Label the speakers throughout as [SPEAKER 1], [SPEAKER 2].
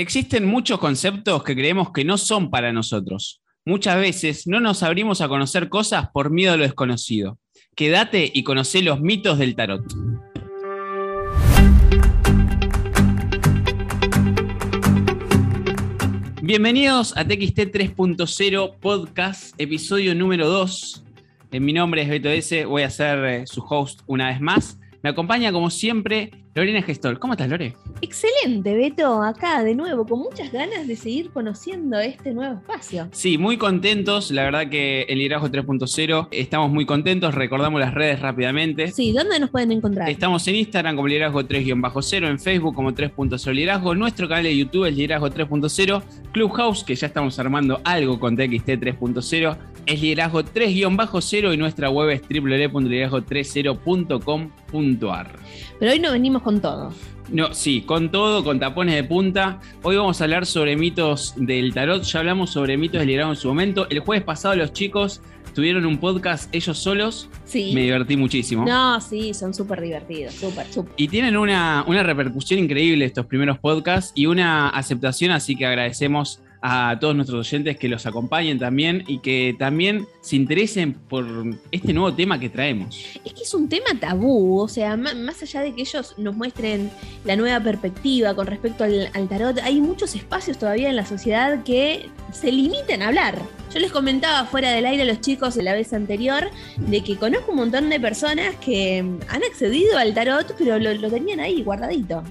[SPEAKER 1] Existen muchos conceptos que creemos que no son para nosotros. Muchas veces no nos abrimos a conocer cosas por miedo a lo desconocido. Quédate y conoce los mitos del tarot. Bienvenidos a TXT 3.0 Podcast, episodio número 2. Mi nombre es Beto S. Voy a ser eh, su host una vez más. Me acompaña, como siempre, Lorena Gestor. ¿Cómo estás, Lore?
[SPEAKER 2] Excelente, Beto, acá de nuevo, con muchas ganas de seguir conociendo este nuevo espacio.
[SPEAKER 1] Sí, muy contentos. La verdad que el Liderazgo 3.0 estamos muy contentos. Recordamos las redes rápidamente.
[SPEAKER 2] Sí, ¿dónde nos pueden encontrar?
[SPEAKER 1] Estamos en Instagram como Liderazgo 3-0, en Facebook como 3.0 Liderazgo, nuestro canal de YouTube es Liderazgo 3.0, Clubhouse, que ya estamos armando algo con TXT 3.0, es Liderazgo 3-0 y nuestra web es www.liderazgo30.com.ar.
[SPEAKER 2] Pero hoy no venimos con todo.
[SPEAKER 1] No, sí, con todo, con tapones de punta. Hoy vamos a hablar sobre mitos del tarot. Ya hablamos sobre mitos del liderazgo en su momento. El jueves pasado los chicos tuvieron un podcast ellos solos.
[SPEAKER 2] Sí.
[SPEAKER 1] Me divertí muchísimo.
[SPEAKER 2] No, sí, son súper divertidos, súper, súper.
[SPEAKER 1] Y tienen una, una repercusión increíble estos primeros podcasts y una aceptación, así que agradecemos a todos nuestros oyentes que los acompañen también y que también se interesen por este nuevo tema que traemos.
[SPEAKER 2] Es que es un tema tabú, o sea, más allá de que ellos nos muestren la nueva perspectiva con respecto al, tarot, hay muchos espacios todavía en la sociedad que se limitan a hablar. Yo les comentaba fuera del aire a los chicos la vez anterior de que conozco un montón de personas que han accedido al tarot, pero lo, lo tenían ahí guardadito.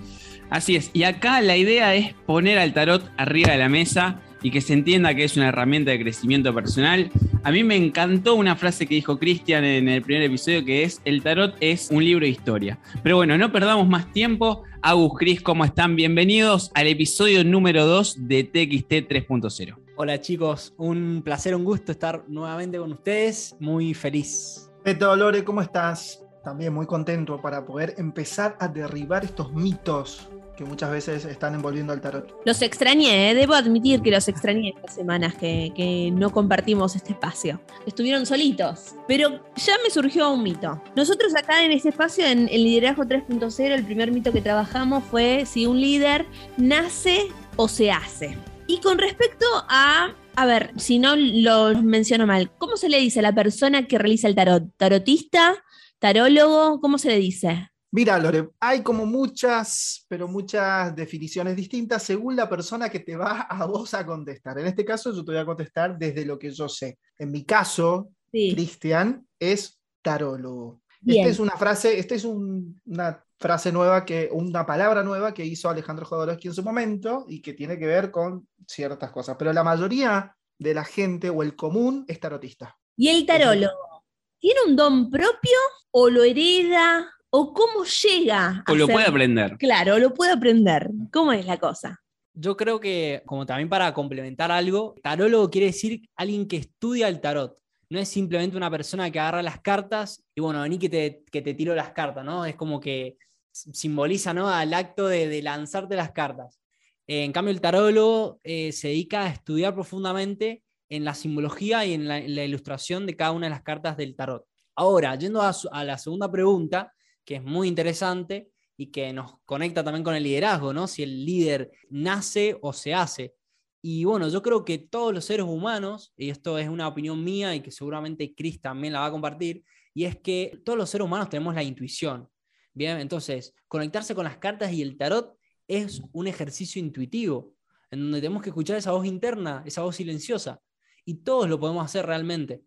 [SPEAKER 1] Así es, y acá la idea es poner al tarot arriba de la mesa y que se entienda que es una herramienta de crecimiento personal. A mí me encantó una frase que dijo Cristian en el primer episodio que es, el tarot es un libro de historia. Pero bueno, no perdamos más tiempo. Agus, Cris, ¿cómo están? Bienvenidos al episodio número 2 de TXT 3.0.
[SPEAKER 3] Hola chicos, un placer, un gusto estar nuevamente con ustedes, muy feliz.
[SPEAKER 4] Beto, Lore, ¿cómo estás? También muy contento para poder empezar a derribar estos mitos que muchas veces están envolviendo al tarot.
[SPEAKER 2] Los extrañé, ¿eh? debo admitir que los extrañé estas semanas que, no compartimos este espacio. Estuvieron solitos, pero ya me surgió un mito. Nosotros acá en este espacio, en el Liderazgo 3.0, el primer mito que trabajamos fue si un líder nace o se hace. Y con respecto a a ver, si no lo menciono mal, ¿cómo se le dice a la persona que realiza el tarot? ¿Tarotista? ¿Tarólogo? ¿Cómo se le dice?
[SPEAKER 4] Mira, Lore, hay como muchas, pero muchas definiciones distintas según la persona que te va a vos a contestar. En este caso, yo te voy a contestar desde lo que yo sé. En mi caso, Cristian es tarólogo. Esta es una frase, esta es una frase nueva que, una palabra nueva que hizo Alejandro Jodorowsky en su momento y que tiene que ver con ciertas cosas. Pero la mayoría de la gente o el común es tarotista.
[SPEAKER 2] ¿Y el tarólogo? ¿Tiene un don propio o lo hereda o cómo llega.
[SPEAKER 1] O lo puede aprender.
[SPEAKER 2] Claro, lo puede aprender. ¿Cómo es la cosa?
[SPEAKER 3] Yo creo que, como también para complementar algo, tarólogo quiere decir alguien que estudia el tarot. No es simplemente una persona que agarra las cartas y bueno, vení que te, que te tiro las cartas, ¿no? Es como que simboliza, ¿no? Al acto de, lanzarte las cartas. en cambio, el tarólogo eh, se dedica a estudiar profundamente en la simbología y en la, ilustración de cada una de las cartas del tarot. Ahora, yendo a la segunda pregunta, que es muy interesante y que nos conecta también con el liderazgo, ¿no? Si el líder nace o se hace. Y bueno, yo creo que todos los seres humanos, y esto es una opinión mía y que seguramente Chris también la va a compartir, y es que todos los seres humanos tenemos la intuición. Bien, entonces, conectarse con las cartas y el tarot es un ejercicio intuitivo, en donde tenemos que escuchar esa voz interna, esa voz silenciosa, y todos lo podemos hacer realmente.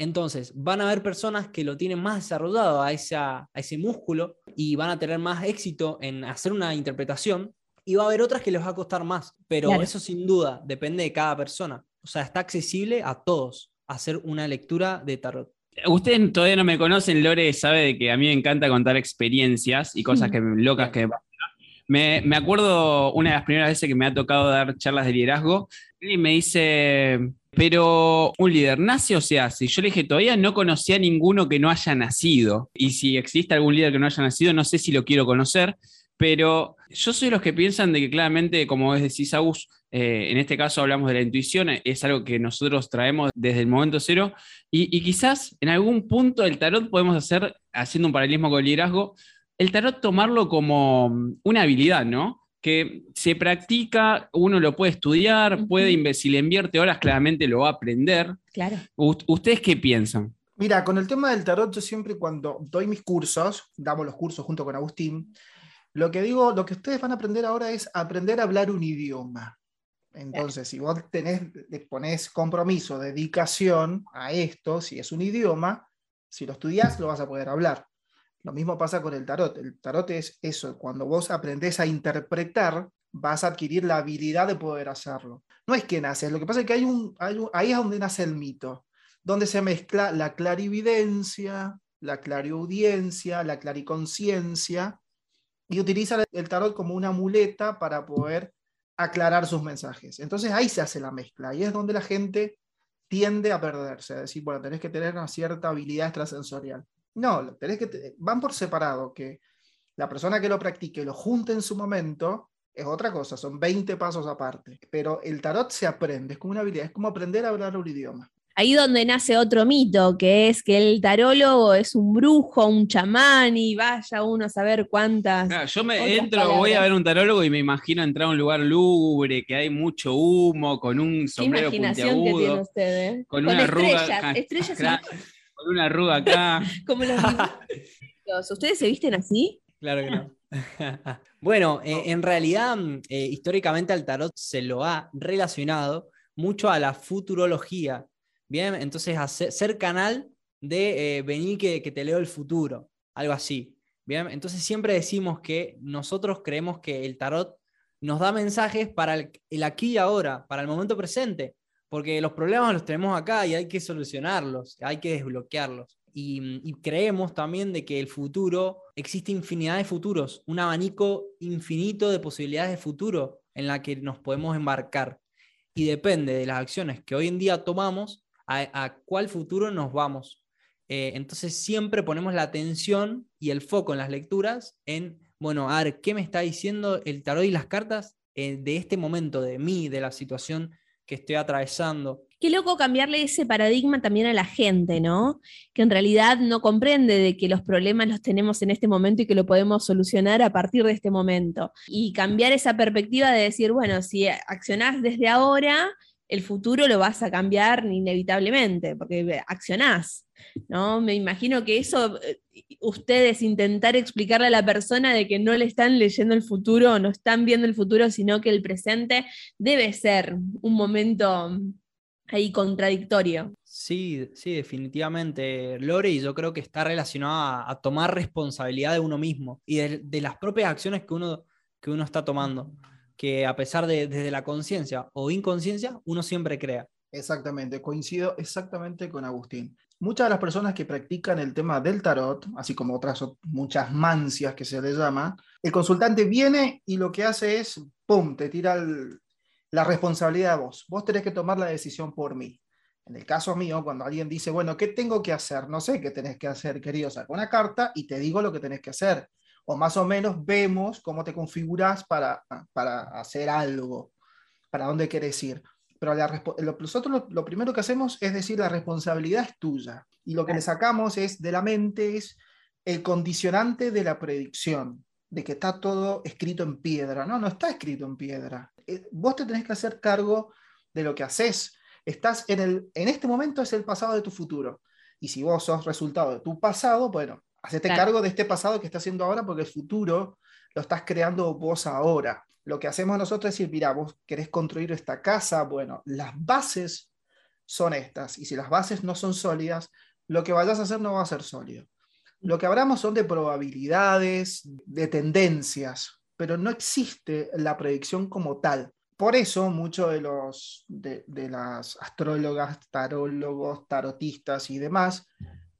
[SPEAKER 3] Entonces, van a haber personas que lo tienen más desarrollado a, esa, a ese músculo y van a tener más éxito en hacer una interpretación y va a haber otras que les va a costar más, pero eso sin duda depende de cada persona. O sea, está accesible a todos hacer una lectura de tarot.
[SPEAKER 1] Ustedes todavía no me conocen, Lore sabe de que a mí me encanta contar experiencias y cosas que, locas que me, me acuerdo una de las primeras veces que me ha tocado dar charlas de liderazgo y me dice, pero un líder nace o se hace. Yo le dije, todavía no conocía a ninguno que no haya nacido. Y si existe algún líder que no haya nacido, no sé si lo quiero conocer. Pero yo soy los que piensan de que claramente, como decís, Agus, eh, en este caso hablamos de la intuición, es algo que nosotros traemos desde el momento cero. Y, y quizás en algún punto del tarot podemos hacer, haciendo un paralelismo con el liderazgo, el tarot tomarlo como una habilidad, ¿no? Que se practica, uno lo puede estudiar, puede, si le invierte horas, claramente lo va a aprender.
[SPEAKER 2] Claro.
[SPEAKER 1] ¿Ustedes qué piensan?
[SPEAKER 4] Mira, con el tema del tarot, yo siempre cuando doy mis cursos, damos los cursos junto con Agustín, lo que digo, lo que ustedes van a aprender ahora es aprender a hablar un idioma. Entonces, si vos tenés, le ponés compromiso, dedicación a esto, si es un idioma, si lo estudias, lo vas a poder hablar. Lo mismo pasa con el tarot. El tarot es eso, cuando vos aprendés a interpretar, vas a adquirir la habilidad de poder hacerlo. No es que naces, lo que pasa es que hay un, ahí es donde nace el mito, donde se mezcla la clarividencia, la clariaudiencia, la clariconciencia, y utiliza el tarot como una muleta para poder aclarar sus mensajes. Entonces ahí se hace la mezcla, y es donde la gente tiende a perderse, a decir, bueno, tenés que tener una cierta habilidad extrasensorial. No, tenés que van por separado, que la persona que lo practique lo junte en su momento es otra cosa, son 20 pasos aparte. Pero el tarot se aprende, es como una habilidad, es como aprender a hablar un idioma.
[SPEAKER 2] Ahí donde nace otro mito, que es que el tarólogo es un brujo, un chamán, y vaya uno a saber cuántas.
[SPEAKER 1] yo me entro, voy a ver un tarólogo y me imagino entrar a un lugar lúgubre, que hay mucho humo, con un sombrero puntiagudo, que tiene usted, ¿eh? con, una estrellas, estrellas con una arruga acá. Como
[SPEAKER 2] los ¿Ustedes se visten así?
[SPEAKER 3] Claro que no. bueno, eh, en realidad, eh, históricamente al tarot se lo ha relacionado mucho a la futurología. Bien, entonces ser canal de eh, venir que, que, te leo el futuro, algo así. Bien, entonces siempre decimos que nosotros creemos que el tarot nos da mensajes para el aquí y ahora, para el momento presente porque los problemas los tenemos acá y hay que solucionarlos, hay que desbloquearlos. Y, creemos también de que el futuro, existe infinidad de futuros, un abanico infinito de posibilidades de futuro en la que nos podemos embarcar. Y depende de las acciones que hoy en día tomamos, a, cuál futuro nos vamos. Eh, entonces siempre ponemos la atención y el foco en las lecturas en, bueno, a ver, ¿qué me está diciendo el tarot y las cartas eh, de este momento, de mí, de la situación que estoy atravesando.
[SPEAKER 2] Qué loco cambiarle ese paradigma también a la gente, ¿no? Que en realidad no comprende de que los problemas los tenemos en este momento y que lo podemos solucionar a partir de este momento. Y cambiar esa perspectiva de decir, bueno, si accionás desde ahora, el futuro lo vas a cambiar inevitablemente, porque accionás. ¿no? Me imagino que eso, eh, ustedes intentar explicarle a la persona de que no le están leyendo el futuro, no están viendo el futuro, sino que el presente debe ser un momento ahí contradictorio.
[SPEAKER 3] Sí, sí, definitivamente, Lore, y yo creo que está relacionado a, tomar responsabilidad de uno mismo y de, las propias acciones que uno, que uno está tomando, que a pesar de desde la conciencia o inconsciencia, uno siempre crea.
[SPEAKER 4] Exactamente, coincido exactamente con Agustín. Muchas de las personas que practican el tema del tarot, así como otras muchas mancias que se le llama, el consultante viene y lo que hace es, ¡pum!, te tira la responsabilidad a vos. Vos tenés que tomar la decisión por mí. En el caso mío, cuando alguien dice, bueno, ¿qué tengo que hacer? No sé qué tenés que hacer, querido. Saco una carta y te digo lo que tenés que hacer. O más o menos vemos cómo te configuras para, para hacer algo, para dónde querés ir. Pero nosotros lo, primero que hacemos es decir, la responsabilidad es tuya. Y lo que le sacamos es de la mente es el condicionante de la predicción, de que está todo escrito en piedra. No, no está escrito en piedra. Eh, vos te tenés que hacer cargo de lo que haces. Estás en, el, en este momento es el pasado de tu futuro. Y si vos sos resultado de tu pasado, bueno, hacete cargo de este pasado que estás haciendo ahora porque el futuro lo estás creando vos ahora. Lo que hacemos nosotros es decir, mira, vos querés construir esta casa, bueno, las bases son estas, y si las bases no son sólidas, lo que vayas a hacer no va a ser sólido. Lo que hablamos son de probabilidades, de tendencias, pero no existe la predicción como tal. Por eso muchos de los de, las astrólogas, tarólogos, tarotistas y demás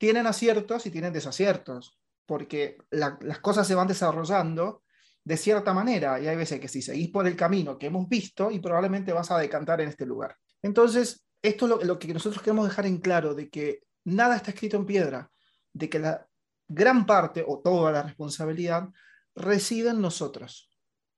[SPEAKER 4] tienen aciertos y tienen desaciertos, porque las cosas se van desarrollando de cierta manera, y hay veces que si seguís por el camino que hemos visto, y probablemente vas a decantar en este lugar. Entonces, esto es lo, que nosotros queremos dejar en claro, de que nada está escrito en piedra, de que la gran parte o toda la responsabilidad reside en nosotros.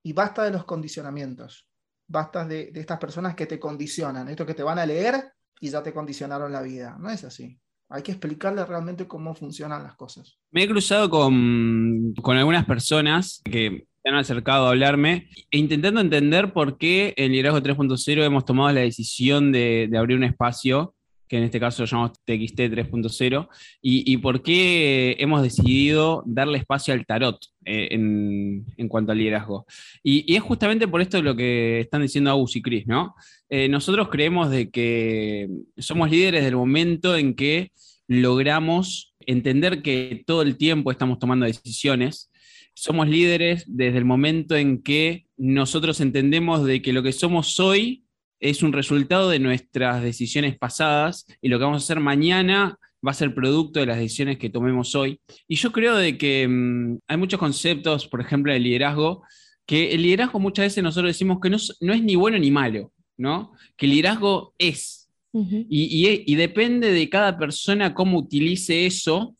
[SPEAKER 4] Y basta de los condicionamientos, basta de, de, estas personas que te condicionan, esto que te van a leer y ya te condicionaron la vida. No es así. Hay que explicarle realmente cómo funcionan las cosas.
[SPEAKER 1] Me he cruzado con, con algunas personas que se han acercado a hablarme, e intentando entender por qué en Liderazgo 3.0 hemos tomado la decisión de, abrir un espacio, que en este caso lo llamamos TXT 3.0, y, por qué hemos decidido darle espacio al tarot eh, en, cuanto al liderazgo. Y, es justamente por esto lo que están diciendo Agus y Chris, ¿no? Eh, nosotros creemos de que somos líderes del momento en que logramos entender que todo el tiempo estamos tomando decisiones somos líderes desde el momento en que nosotros entendemos de que lo que somos hoy es un resultado de nuestras decisiones pasadas y lo que vamos a hacer mañana va a ser producto de las decisiones que tomemos hoy. Y yo creo de que mm, hay muchos conceptos, por ejemplo, de liderazgo, que el liderazgo muchas veces nosotros decimos que no, es ni bueno ni malo, ¿no? Que el liderazgo es. y, y depende de cada persona cómo utilice eso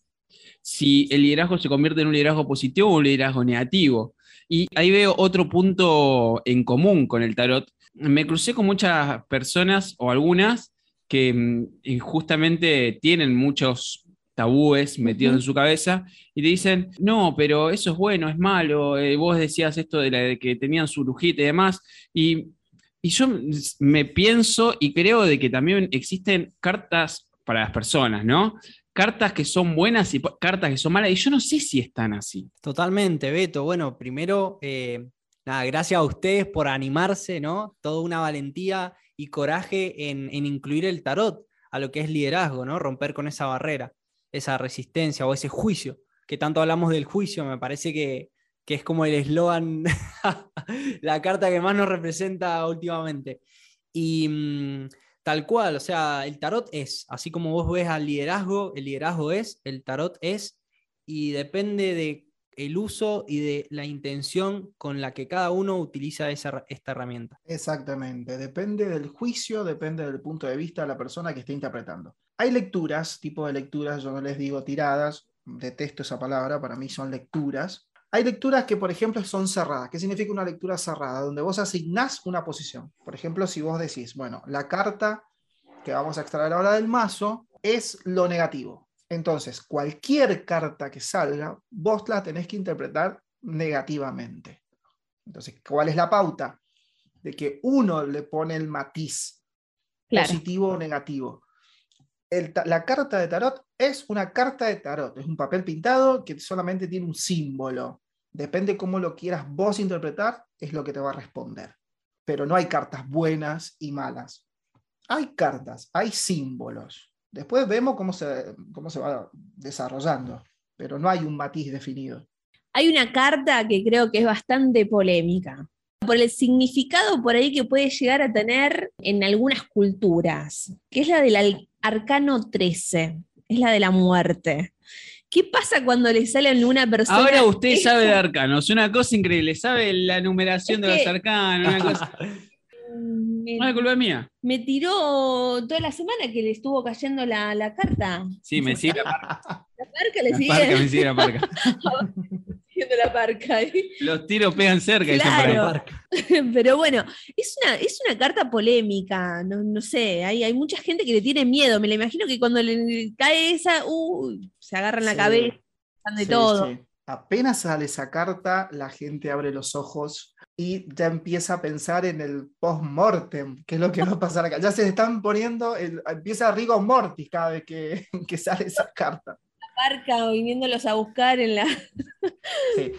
[SPEAKER 1] si el liderazgo se convierte en un liderazgo positivo o un liderazgo negativo. Y ahí veo otro punto en común con el tarot. Me crucé con muchas personas o algunas que mm, justamente tienen muchos tabúes metidos en su cabeza y te dicen, no, pero eso es bueno, es malo, eh, vos decías esto de, la, que tenían su brujita y demás, y, y, yo me pienso y creo de que también existen cartas para las personas, ¿no? cartas que son buenas y cartas que son malas, y yo no sé si están así.
[SPEAKER 3] Totalmente, Beto. Bueno, primero, eh, nada, gracias a ustedes por animarse, ¿no? Toda una valentía y coraje en, incluir el tarot a lo que es liderazgo, ¿no? Romper con esa barrera, esa resistencia o ese juicio, que tanto hablamos del juicio, me parece que, que es como el eslogan, la carta que más nos representa últimamente. Y mm, Tal cual, o sea, el tarot es, así como vos ves al liderazgo, el liderazgo es, el tarot es, y depende de el uso y de la intención con la que cada uno utiliza esa, esta herramienta.
[SPEAKER 4] Exactamente, depende del juicio, depende del punto de vista de la persona que esté interpretando. Hay lecturas, tipo de lecturas, yo no les digo tiradas, detesto esa palabra, para mí son lecturas, hay lecturas que, por ejemplo, son cerradas. ¿Qué significa una lectura cerrada? Donde vos asignás una posición. Por ejemplo, si vos decís, bueno, la carta que vamos a extraer ahora del mazo es lo negativo. Entonces, cualquier carta que salga, vos la tenés que interpretar negativamente. Entonces, ¿cuál es la pauta? De que uno le pone el matiz positivo o negativo. la carta de tarot es una carta de tarot, es un papel pintado que solamente tiene un símbolo. Depende cómo lo quieras vos interpretar, es lo que te va a responder. Pero no hay cartas buenas y malas. Hay cartas, hay símbolos. Después vemos cómo se, cómo se va desarrollando, pero no hay un matiz definido.
[SPEAKER 2] Hay una carta que creo que es bastante polémica por el significado por ahí que puede llegar a tener en algunas culturas, que es la del arcano 13, es la de la muerte. ¿Qué pasa cuando le sale a una persona?
[SPEAKER 1] Ahora usted sabe de arcanos, una cosa increíble, sabe la numeración de los arcanos, una cosa. Me, no es culpa mía.
[SPEAKER 2] Me tiró toda la semana que le estuvo cayendo la, carta.
[SPEAKER 1] Sí, me sigue la parca.
[SPEAKER 2] La parca le
[SPEAKER 1] la
[SPEAKER 2] sigue.
[SPEAKER 1] Parca, me sigue la parca.
[SPEAKER 2] Siguiendo la parca.
[SPEAKER 1] Los tiros pegan cerca, claro.
[SPEAKER 2] Pero bueno, es una, es una carta polémica, no, sé, hay, hay mucha gente que le tiene miedo, me la imagino que cuando le cae esa, uh, se agarran la cabeza, de todo.
[SPEAKER 4] Apenas sale esa carta, la gente abre los ojos y ya empieza a pensar en el post-mortem, que es lo que va a pasar acá. Ya se están poniendo, empieza Rigo Mortis cada vez que, que sale esa carta.
[SPEAKER 2] La parca viniéndolos a buscar en la...
[SPEAKER 4] sí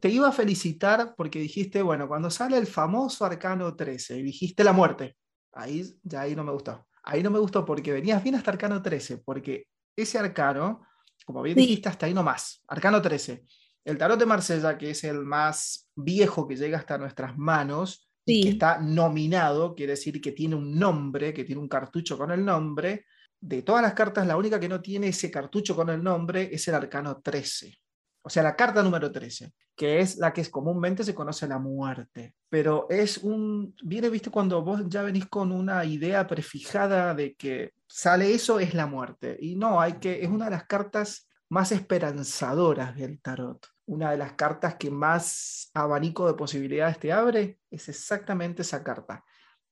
[SPEAKER 4] te iba a felicitar porque dijiste, bueno, cuando sale el famoso Arcano 13 y dijiste la muerte, ahí ya ahí no me gustó. Ahí no me gustó porque venías bien hasta Arcano 13, porque ese arcano, como bien dijiste, hasta ahí nomás, Arcano 13. El tarot de Marsella, que es el más viejo que llega hasta nuestras manos, y que está nominado, quiere decir que tiene un nombre, que tiene un cartucho con el nombre. De todas las cartas, la única que no tiene ese cartucho con el nombre es el Arcano 13 o sea, la carta número 13, que es la que es, comúnmente se conoce la muerte, pero es un, viene, viste, cuando vos ya venís con una idea prefijada de que sale eso, es la muerte, y no, hay que, es una de las cartas más esperanzadoras del tarot. Una de las cartas que más abanico de posibilidades te abre es exactamente esa carta.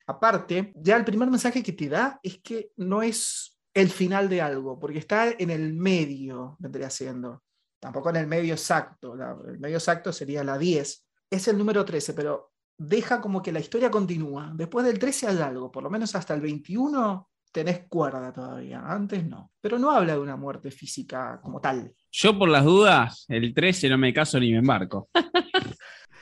[SPEAKER 4] Aparte, ya el primer mensaje que te da es que no es el final de algo, porque está en el medio, vendría siendo tampoco en el medio exacto. el medio exacto sería la 10, es el número 13, pero deja como que la historia continúa. Después del 13 hay algo, por lo menos hasta el 21 tenés cuerda todavía, antes no. Pero no habla de una muerte física como tal.
[SPEAKER 1] Yo por las dudas, el 13 no me caso ni me embarco.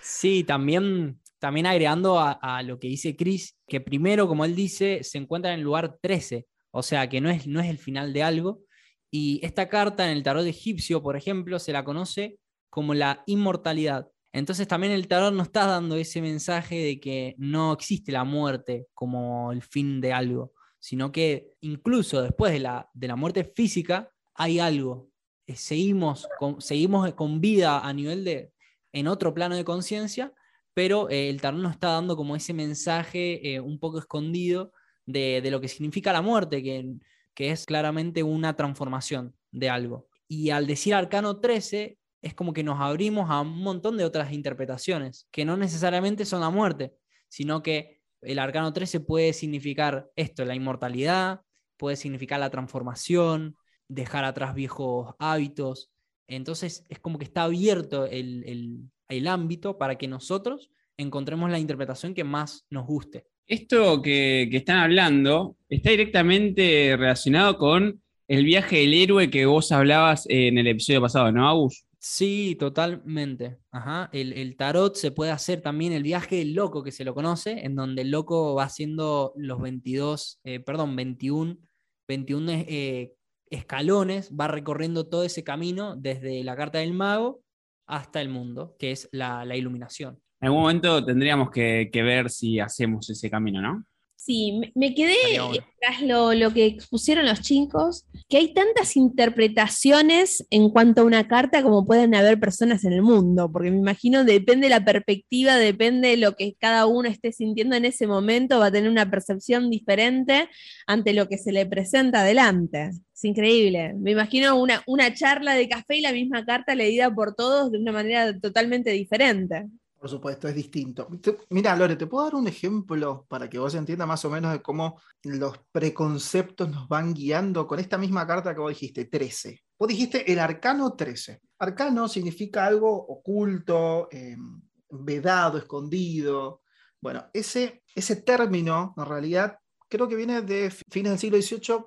[SPEAKER 3] sí, también, también agregando a, lo que dice Chris, que primero, como él dice, se encuentra en el lugar 13, o sea que no es, no es el final de algo. Y esta carta en el tarot egipcio, por ejemplo, se la conoce como la inmortalidad. Entonces también el tarot nos está dando ese mensaje de que no existe la muerte como el fin de algo, sino que incluso después de la, de la muerte física hay algo. Eh, seguimos con, seguimos con vida a nivel de, en otro plano de conciencia, pero eh, el tarot nos está dando como ese mensaje eh, un poco escondido de, lo que significa la muerte, que, que es claramente una transformación de algo. Y al decir arcano 13, es como que nos abrimos a un montón de otras interpretaciones, que no necesariamente son la muerte, sino que el arcano 13 puede significar esto, la inmortalidad, puede significar la transformación, dejar atrás viejos hábitos. Entonces es como que está abierto el, ámbito para que nosotros encontremos la interpretación que más nos guste.
[SPEAKER 1] Esto que, que, están hablando está directamente relacionado con el viaje del héroe que vos hablabas en el episodio pasado, ¿no, Agus?
[SPEAKER 3] Sí, totalmente. Ajá. El, tarot se puede hacer también el viaje del loco que se lo conoce, en donde el loco va haciendo los 22, eh, perdón, 21, 21 eh, escalones, va recorriendo todo ese camino desde la carta del mago hasta el mundo, que es la, iluminación.
[SPEAKER 1] En algún momento tendríamos que, ver si hacemos ese camino, ¿no?
[SPEAKER 2] Sí, me quedé tras lo, lo, que expusieron los chicos, que hay tantas interpretaciones en cuanto a una carta como pueden haber personas en el mundo, porque me imagino depende de la perspectiva, depende de lo que cada uno esté sintiendo en ese momento, va a tener una percepción diferente ante lo que se le presenta adelante. Es increíble. Me imagino una, una charla de café y la misma carta leída por todos de una manera totalmente diferente.
[SPEAKER 4] Por supuesto, es distinto. Mira, Lore, te puedo dar un ejemplo para que vos entiendas más o menos de cómo los preconceptos nos van guiando con esta misma carta que vos dijiste, 13. Vos dijiste el arcano 13. Arcano significa algo oculto, em, vedado, escondido. Bueno, ese, ese término, en realidad, creo que viene de fines del siglo XVIII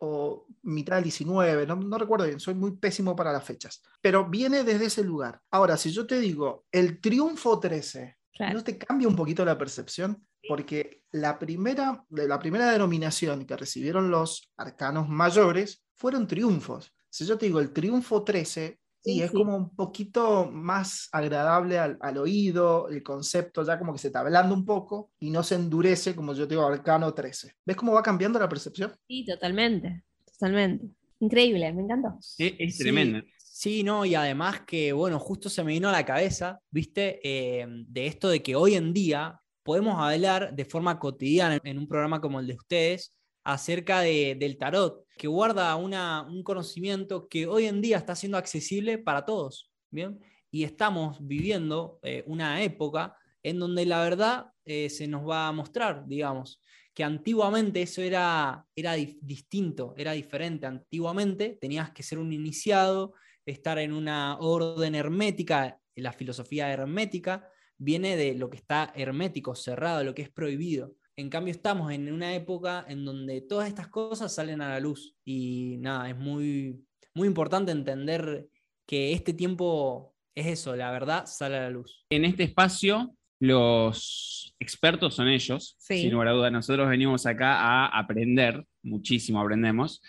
[SPEAKER 4] o mitad del 19, no, recuerdo bien, soy muy pésimo para las fechas, pero viene desde ese lugar. Ahora, si yo te digo el triunfo 13, ¿no te cambia un poquito la percepción? Porque la primera, la primera denominación que recibieron los arcanos mayores fueron triunfos. Si yo te digo el triunfo 13, y es como un poquito más agradable al, al, oído, el concepto ya como que se está hablando un poco y no se endurece como yo te digo arcano 13. ¿Ves cómo va cambiando la percepción?
[SPEAKER 2] Sí, totalmente, totalmente. Increíble, me encantó.
[SPEAKER 1] es tremendo.
[SPEAKER 3] Sí, no, y además que, bueno, justo se me vino a la cabeza, viste, eh, de esto de que hoy en día podemos hablar de forma cotidiana en un programa como el de ustedes acerca de, del tarot, que guarda un conocimiento que hoy en día está siendo accesible para todos, ¿bien? Y estamos viviendo eh, una época en donde la verdad eh, se nos va a mostrar, digamos, que antiguamente eso era, era distinto, era diferente. Antiguamente tenías que ser un iniciado, estar en una orden hermética, la filosofía hermética viene de lo que está hermético, cerrado, lo que es prohibido. En cambio, estamos en una época en donde todas estas cosas salen a la luz y nada, es muy, muy importante entender que este tiempo es eso, la verdad sale a la luz.
[SPEAKER 1] En este espacio, los expertos son ellos, sin lugar a duda. Nosotros venimos acá a aprender, muchísimo aprendemos.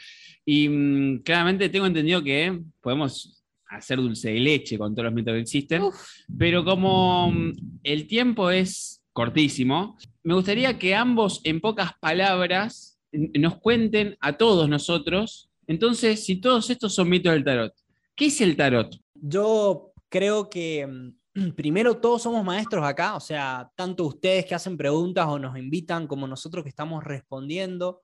[SPEAKER 1] Y mm, claramente tengo entendido que podemos hacer dulce de leche con todos los métodos que existen, pero como mm, el tiempo es cortísimo, me gustaría que ambos en pocas palabras nos cuenten a todos nosotros, entonces, si todos estos son mitos del tarot, ¿qué es el tarot?
[SPEAKER 3] Yo creo que mm, primero todos somos maestros acá, o sea, tanto ustedes que hacen preguntas o nos invitan como nosotros que estamos respondiendo.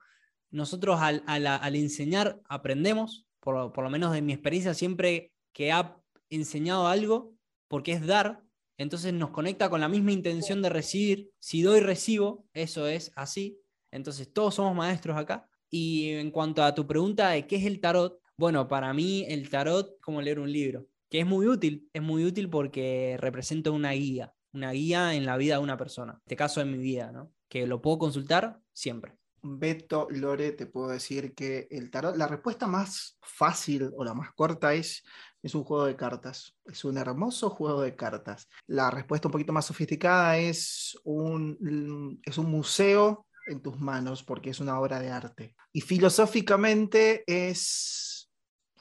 [SPEAKER 3] Nosotros al, enseñar aprendemos, por, por, lo menos de mi experiencia, siempre que ha enseñado algo, porque es dar, entonces nos conecta con la misma intención de recibir. Si doy, recibo, eso es así. Entonces todos somos maestros acá. Y en cuanto a tu pregunta de qué es el tarot, bueno, para mí el tarot como leer un libro, que es muy útil, es muy útil porque representa una guía, una guía en la vida de una persona. En este caso en mi vida, ¿no? Que lo puedo consultar siempre.
[SPEAKER 4] Beto, Lore, te puedo decir que el tarot, la respuesta más fácil o la más corta es, es un juego de cartas. Es un hermoso juego de cartas. La respuesta un poquito más sofisticada es un, es un museo en tus manos porque es una obra de arte. Y filosóficamente es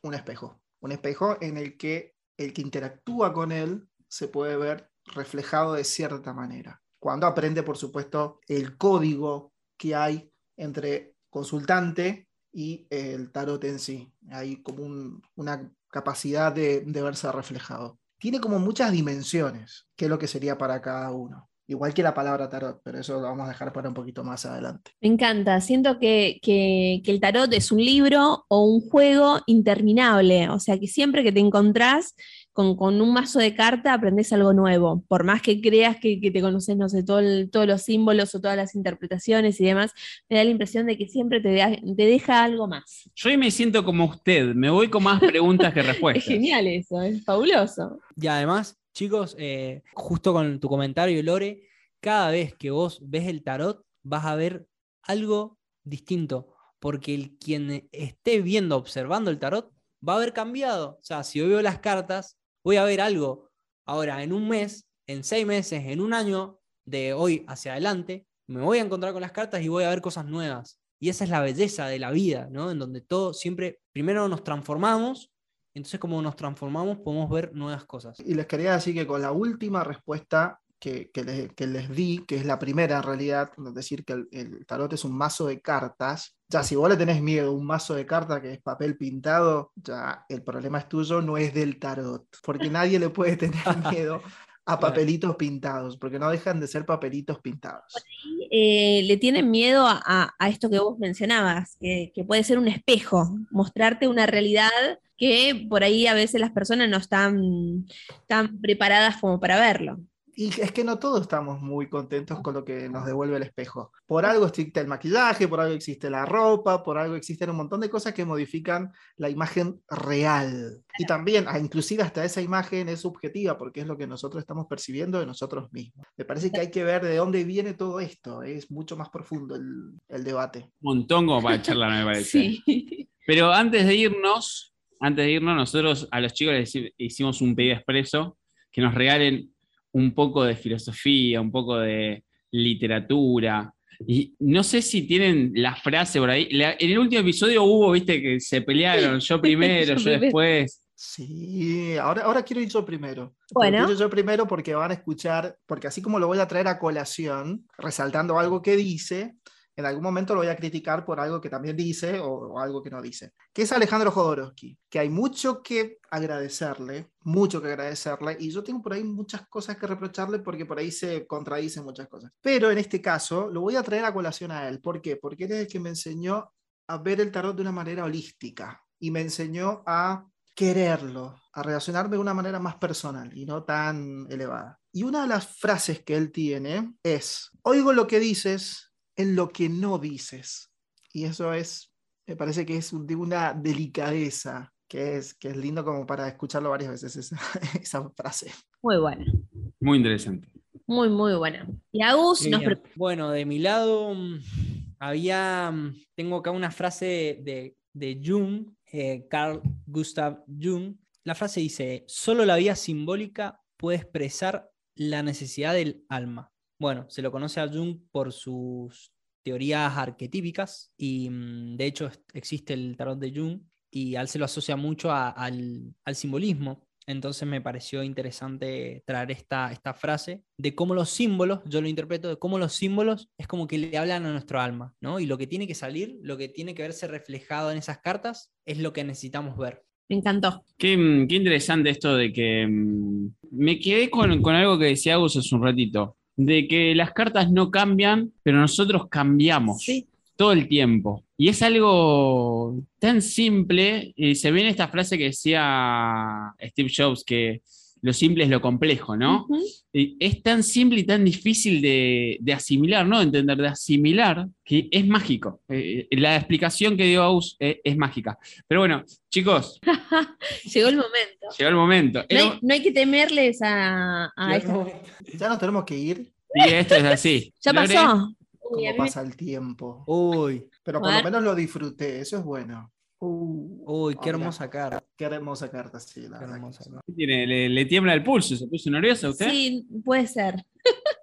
[SPEAKER 4] un espejo. Un espejo en el que el que interactúa con él se puede ver reflejado de cierta manera. Cuando aprende, por supuesto, el código que hay entre consultante y el tarot en sí. Hay como una capacidad de, verse reflejado. Tiene como muchas dimensiones, que es lo que sería para cada uno. Igual que la palabra tarot, pero eso lo vamos a dejar para un poquito más adelante.
[SPEAKER 2] Me encanta, siento que, que, el tarot es un libro o un juego interminable, o sea que siempre que te encontrás con, con un mazo de carta aprendes algo nuevo, por más que creas que, que te conoces, no sé, todo todos los símbolos o todas las interpretaciones y demás, me da la impresión de que siempre te, te deja algo más.
[SPEAKER 1] Yo hoy me siento como usted, me voy con más preguntas que respuestas.
[SPEAKER 2] es genial eso, es fabuloso.
[SPEAKER 3] Y además Chicos, eh, justo con tu comentario, Lore, cada vez que vos ves el tarot, vas a ver algo distinto, porque el quien esté viendo, observando el tarot, va a haber cambiado. O sea, si yo veo las cartas, voy a ver algo. Ahora, en un mes, en seis meses, en un año, de hoy hacia adelante, me voy a encontrar con las cartas y voy a ver cosas nuevas. Y esa es la belleza de la vida, ¿no? En donde todo siempre, primero nos transformamos entonces, como nos transformamos, podemos ver nuevas cosas.
[SPEAKER 4] Y les quería decir que con la última respuesta que, les, di, que es la primera en realidad, es decir, que el, tarot es un mazo de cartas, ya si vos le tenés miedo a un mazo de cartas que es papel pintado, ya el problema es tuyo, no es del tarot, porque nadie le puede tener miedo a papelitos pintados, porque no dejan de ser papelitos pintados.
[SPEAKER 2] Eh, le tienen miedo a, esto que vos mencionabas, que, que, puede ser un espejo, mostrarte una realidad que por ahí a veces las personas no están tan preparadas como para verlo.
[SPEAKER 4] Y es que no todos estamos muy contentos con lo que nos devuelve el espejo. Por algo existe el maquillaje, por algo existe la ropa, por algo existen un montón de cosas que modifican la imagen real. Y también, ah, inclusive hasta esa imagen es subjetiva porque es lo que nosotros estamos percibiendo de nosotros mismos. Me parece que hay que ver de dónde viene todo esto. Es mucho más profundo el, el debate.
[SPEAKER 1] Un montón como para charlar, me parece. Sí. Pero antes de irnos, antes de irnos, nosotros a los chicos les hicimos un pedido expreso que nos regalen un poco de filosofía, un poco de literatura. Y no sé si tienen la frase por ahí. en el último episodio hubo, viste, que se pelearon, yo primero, yo, después.
[SPEAKER 4] Sí, ahora, ahora quiero ir yo primero. Bueno. Quiero yo primero porque van a escuchar, porque así como lo voy a traer a colación, resaltando algo que dice, en algún momento lo voy a criticar por algo que también dice o, algo que no dice, que es Alejandro Jodorowsky, que hay mucho que agradecerle, mucho que agradecerle, y yo tengo por ahí muchas cosas que reprocharle porque por ahí se contradicen muchas cosas. Pero en este caso lo voy a traer a colación a él. ¿Por qué? Porque él es el que me enseñó a ver el tarot de una manera holística y me enseñó a quererlo, a relacionarme de una manera más personal y no tan elevada. Y una de las frases que él tiene es, oigo lo que dices, en lo que no dices. Y eso es, me parece que es de una delicadeza que es, que es lindo como para escucharlo varias veces esa, esa frase.
[SPEAKER 2] Muy buena.
[SPEAKER 1] Muy interesante.
[SPEAKER 2] Muy, muy buena. Y Agus nos
[SPEAKER 3] Bueno, de mi lado mm, había, mm, tengo acá una frase de, de Jung, eh, Carl Gustav Jung. La frase dice, solo la vía simbólica puede expresar la necesidad del alma. Bueno, se lo conoce a Jung por sus teorías arquetípicas y mm, de hecho existe el tarot de Jung y él se lo asocia mucho al, simbolismo. Entonces me pareció interesante traer esta, esta frase de cómo los símbolos, yo lo interpreto, de cómo los símbolos es como que le hablan a nuestro alma, ¿no? Y lo que tiene que salir, lo que tiene que verse reflejado en esas cartas, es lo que necesitamos ver.
[SPEAKER 2] Me encantó.
[SPEAKER 1] Qué, mm, interesante esto de que mm, me quedé con, con algo que decía Agus hace un ratito de que las cartas no cambian, pero nosotros cambiamos todo el tiempo. Y es algo tan simple, y se ve en esta frase que decía Steve Jobs, que lo simple es lo complejo, ¿no? Es tan simple y tan difícil de, asimilar, ¿no? Entender, de asimilar, que es mágico. Eh, la explicación que dio Aus es, mágica. Pero bueno, chicos.
[SPEAKER 2] Llegó el momento.
[SPEAKER 1] Llegó el momento.
[SPEAKER 2] No hay, que temerles a,
[SPEAKER 4] Ya nos tenemos que ir.
[SPEAKER 1] Y esto es así.
[SPEAKER 2] Ya pasó.
[SPEAKER 4] ¿Cómo pasa el tiempo?
[SPEAKER 3] Uy.
[SPEAKER 4] Pero por lo menos lo disfruté, eso es bueno.
[SPEAKER 3] Uy, qué hermosa carta.
[SPEAKER 4] Qué hermosa carta, sí. La
[SPEAKER 1] tiene? ¿Le, tiembla el pulso? ¿Se puso nerviosa usted?
[SPEAKER 2] Sí, puede ser.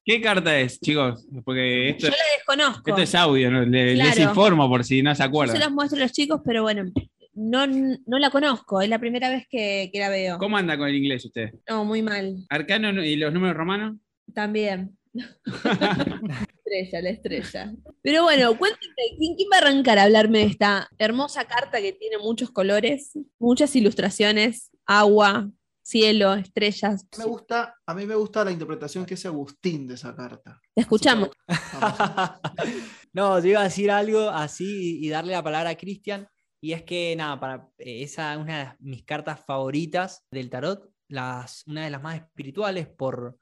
[SPEAKER 1] ¿Qué carta es, chicos? Porque esto,
[SPEAKER 2] Yo la desconozco.
[SPEAKER 1] Esto es audio, les informo por si no se acuerdan.
[SPEAKER 2] Yo se las muestro a los chicos, pero bueno, no, no la conozco, es la primera vez que, que la veo.
[SPEAKER 1] ¿Cómo anda con el inglés usted?
[SPEAKER 2] No, muy mal.
[SPEAKER 1] ¿Arcano y los números romanos?
[SPEAKER 2] También. Estrella, la estrella. Pero bueno, cuéntame, ¿quién, va a arrancar a hablarme de esta hermosa carta que tiene muchos colores, muchas ilustraciones, agua, cielo, estrellas?
[SPEAKER 4] Me gusta, a mí me gusta la interpretación que hace Agustín de esa carta.
[SPEAKER 2] Te escuchamos.
[SPEAKER 3] no, yo iba a decir algo así y darle la palabra a Cristian. Y es que, nada, para eh, esa una de mis cartas favoritas del tarot, las, una de las más espirituales por,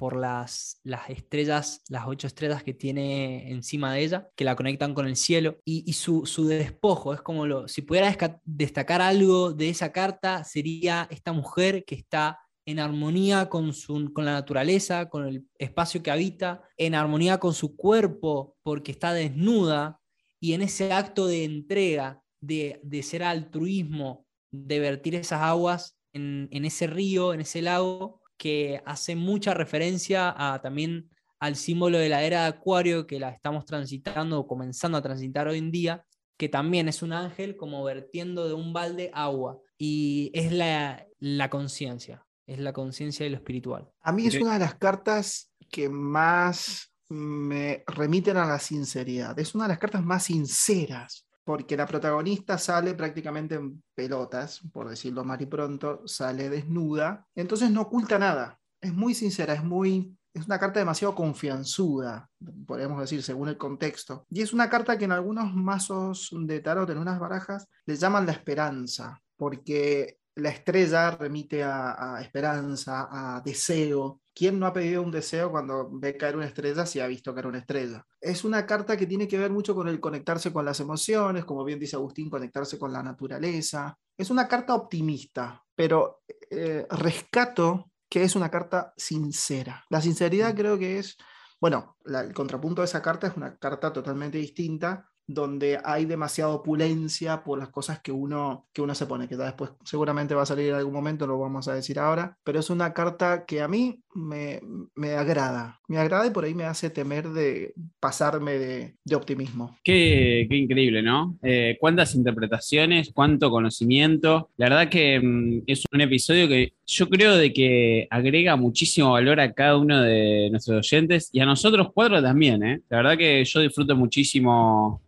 [SPEAKER 3] por las, las estrellas, las ocho estrellas que tiene encima de ella, que la conectan con el cielo, y, su, despojo, es como lo, si pudiera destacar algo de esa carta, sería esta mujer que está en armonía con, su, con la naturaleza, con el espacio que habita, en armonía con su cuerpo, porque está desnuda, y en ese acto de entrega, de, ser altruismo, de vertir esas aguas en, en ese río, en ese lago, que hace mucha referencia a, también al símbolo de la era de Acuario que la estamos transitando o comenzando a transitar hoy en día, que también es un ángel como vertiendo de un balde agua. Y es la, la conciencia, es la conciencia de lo espiritual.
[SPEAKER 4] A mí es una de las cartas que más me remiten a la sinceridad, es una de las cartas más sinceras porque la protagonista sale prácticamente en pelotas, por decirlo más y pronto, sale desnuda, entonces no oculta nada, es muy sincera, es muy... Es una carta demasiado confianzuda, podríamos decir, según el contexto. Y es una carta que en algunos mazos de tarot, en unas barajas, le llaman la esperanza, porque la estrella remite a esperanza, a deseo, ¿Quién no ha pedido un deseo cuando ve caer una estrella si ha visto caer una estrella? Es una carta que tiene que ver mucho con el conectarse con las emociones, como bien dice Agustín, conectarse con la naturaleza. Es una carta optimista, pero eh, rescato que es una carta sincera. La sinceridad creo que es, bueno, el contrapunto de esa carta es una carta totalmente distinta, donde hay demasiada opulencia por las cosas que uno, que uno se pone, que después seguramente va a salir en algún momento, lo vamos a decir ahora, pero es una carta que a mí me, me agrada, me agrada y por ahí me hace temer de pasarme de, optimismo.
[SPEAKER 1] Qué, qué, increíble, ¿no? Eh, cuántas interpretaciones, cuánto conocimiento. La verdad que mm, es un episodio que yo creo de que agrega muchísimo valor a cada uno de nuestros oyentes y a nosotros cuatro también, ¿eh? La verdad que yo disfruto muchísimo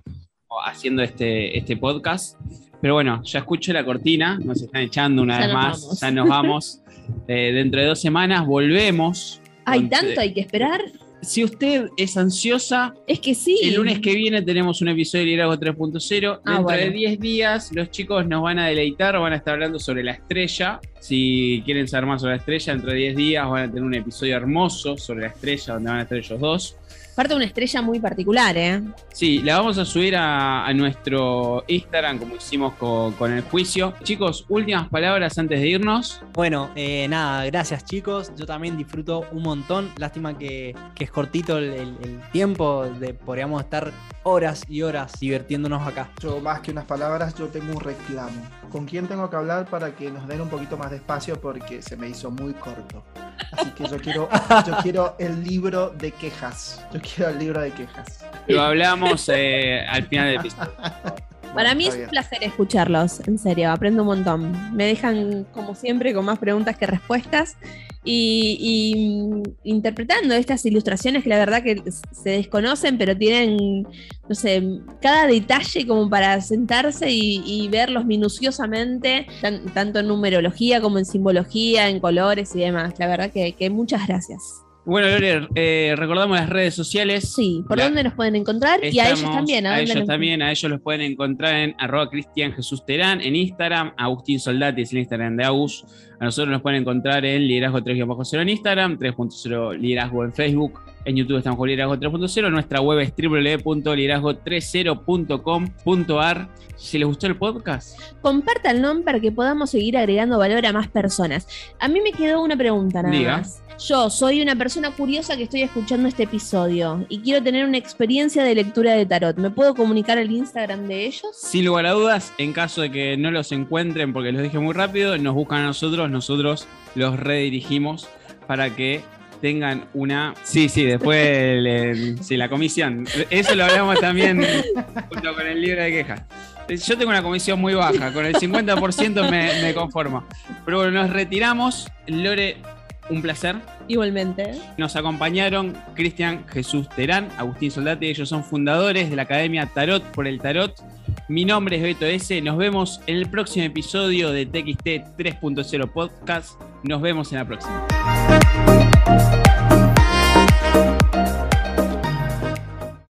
[SPEAKER 1] haciendo este, este podcast. Pero bueno, ya escucho la cortina, nos están echando una vez más, ya nos vamos. Eh, dentro de dos semanas volvemos.
[SPEAKER 2] ¿Hay tanto? ¿Hay que esperar?
[SPEAKER 1] Si usted es ansiosa,
[SPEAKER 2] es que sí.
[SPEAKER 1] El lunes que viene tenemos un episodio de Liderazgo 3.0. Ah, dentro de 10 días, los chicos nos van a deleitar, van a estar hablando sobre la estrella. Si quieren saber más sobre la estrella, dentro de 10 días van a tener un episodio hermoso sobre la estrella, donde van a estar ellos dos.
[SPEAKER 2] Parte de una estrella muy particular, ¿eh?
[SPEAKER 1] Sí, la vamos a subir a, nuestro Instagram, como hicimos con, el juicio. Chicos, últimas palabras antes de irnos.
[SPEAKER 3] Bueno, eh, nada, gracias chicos. Yo también disfruto un montón. Lástima que, es cortito el, tiempo, de, podríamos estar horas y horas divirtiéndonos acá.
[SPEAKER 4] Yo, más que unas palabras, yo tengo un reclamo. ¿Con quién tengo que hablar para que nos den un poquito más de espacio? Porque se me hizo muy corto. Así que yo quiero, yo quiero el libro de quejas. Yo quiero el libro de quejas.
[SPEAKER 1] Lo hablamos eh, al final del episodio.
[SPEAKER 2] Para mí es un placer escucharlos, en serio, aprendo un montón. Me dejan, como siempre, con más preguntas que respuestas y, interpretando estas ilustraciones que la verdad que se desconocen, pero tienen, no sé, cada detalle como para sentarse y, verlos minuciosamente, tanto en numerología como en simbología, en colores y demás. La verdad que muchas gracias.
[SPEAKER 1] Bueno, Lore, eh, recordamos las redes sociales.
[SPEAKER 2] Sí, por dónde nos pueden encontrar y a ellos también.
[SPEAKER 1] ¿a, ellos también, a ellos los pueden encontrar en arroba Cristian Jesús Terán en Instagram, Agustín Soldatis en Instagram de Agus, A nosotros nos pueden encontrar en Liderazgo 3.0 en Instagram, 3.0 Liderazgo en Facebook, en YouTube estamos con Liderazgo 3.0, nuestra web es www.liderazgo30.com.ar. Si les gustó el podcast,
[SPEAKER 2] compártanlo para que podamos seguir agregando valor a más personas. A mí me quedó una pregunta nada más. Yo soy una persona curiosa que estoy escuchando este episodio y quiero tener una experiencia de lectura de tarot. ¿Me puedo comunicar al Instagram de ellos?
[SPEAKER 1] Sin lugar a dudas, en caso de que no los encuentren porque los dije muy rápido, nos buscan a nosotros, nosotros los redirigimos para que tengan una. Sí, sí, después sí, la comisión. Eso lo hablamos también junto con el libro de quejas. Yo tengo una comisión muy baja, con el 50% me, me conformo. Pero bueno, nos retiramos. Lore, un placer.
[SPEAKER 2] Igualmente.
[SPEAKER 1] Nos acompañaron Cristian Jesús Terán, Agustín Soldati, ellos son fundadores de la Academia Tarot por el Tarot. Mi nombre es Beto S. Nos vemos en el próximo episodio de TXT 3.0 Podcast. Nos vemos en la próxima. Thank you.